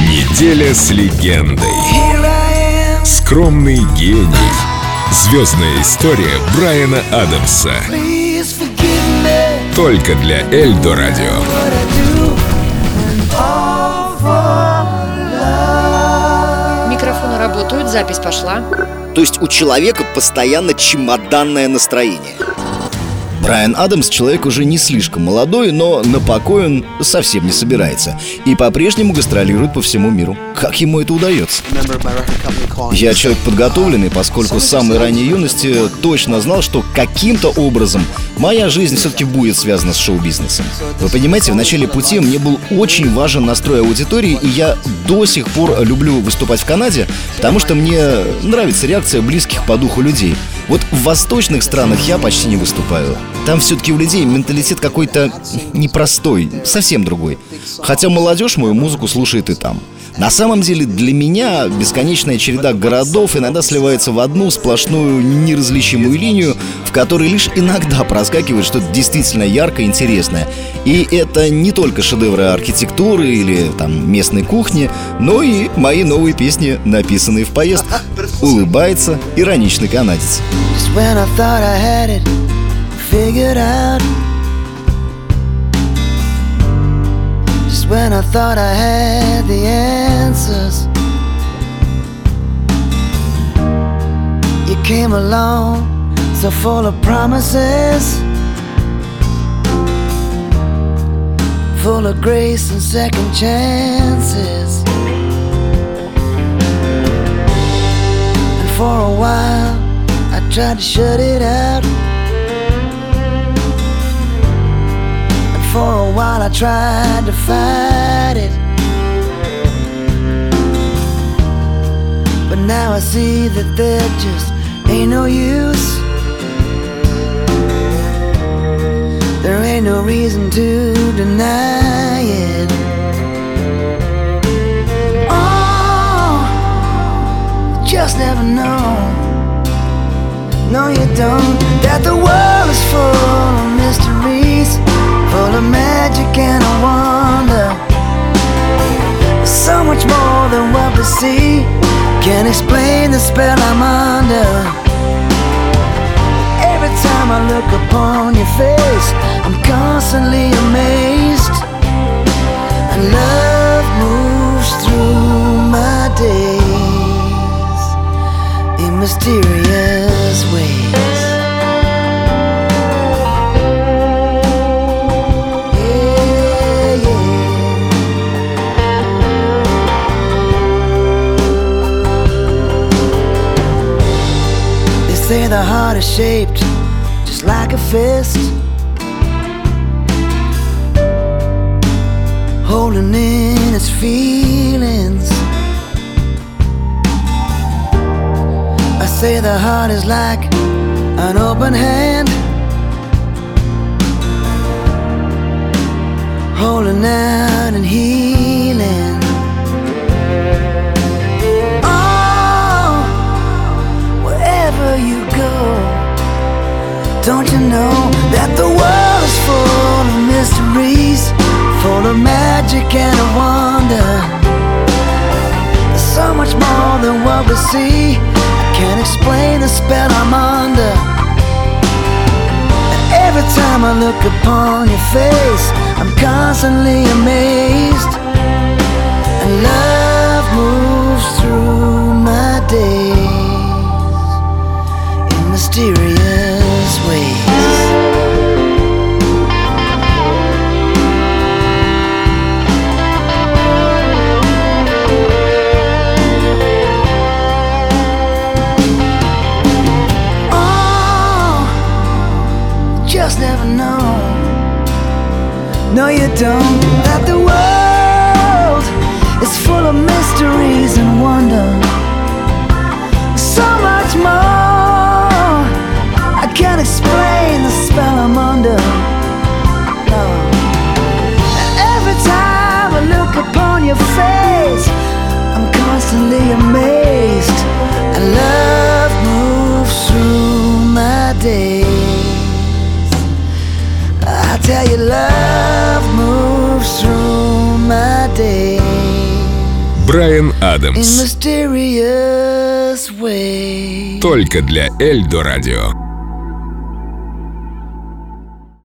Неделя с легендой. Скромный гений. Звездная история Брайана Адамса. Только для Эльдо Радио. Микрофоны работают, запись пошла. То есть у человека постоянно чемоданное настроение. Брайан Адамс человек уже не слишком молодой, но на покой он совсем не собирается. И по-прежнему гастролирует по всему миру. Как ему это удается? Я человек подготовленный, поскольку с самой ранней юности точно знал, что каким-то образом моя жизнь все-таки будет связана с шоу-бизнесом. Вы понимаете, в начале пути мне был очень важен настрой аудитории, и я до сих пор люблю выступать в Канаде, потому что мне нравится реакция близких по духу людей. Вот в восточных странах я почти не выступаю. Там все-таки у людей менталитет какой-то непростой, совсем другой. Хотя молодежь мою музыку слушает и там. На самом деле для меня бесконечная череда городов иногда сливается в одну сплошную неразличимую линию, в которой лишь иногда проскакивает что-то действительно яркое и интересное. И это не только шедевры архитектуры или там местной кухни, но и мои новые песни, написанные в поездках. Улыбается ироничный канадец. when I the answers. You came along so full of promises, full of grace and second chances. And for a while, I tried to shut it out. For a while I tried to fight it. But now I see that there just ain't no use. There ain't no reason to deny it. Oh, just never know. No you don't. That the world is full face, I'm constantly amazed. And love moves through my days in mysterious ways. They say the heart is shaped like a fist. Holding in its feelings. I say the heart is like an open hand. Holding out and healing I can't explain the spell I'm under. And every time I look upon your face, I'm constantly amazed. And love No, you don't. That the world is full of mysteries and wonder. So much more. I can't explain the spell I'm under. No. Every time I look upon your face, I'm constantly amazed. And love moves through my days. I tell you, love Брайан Адамс. Только для Эльдо Радио.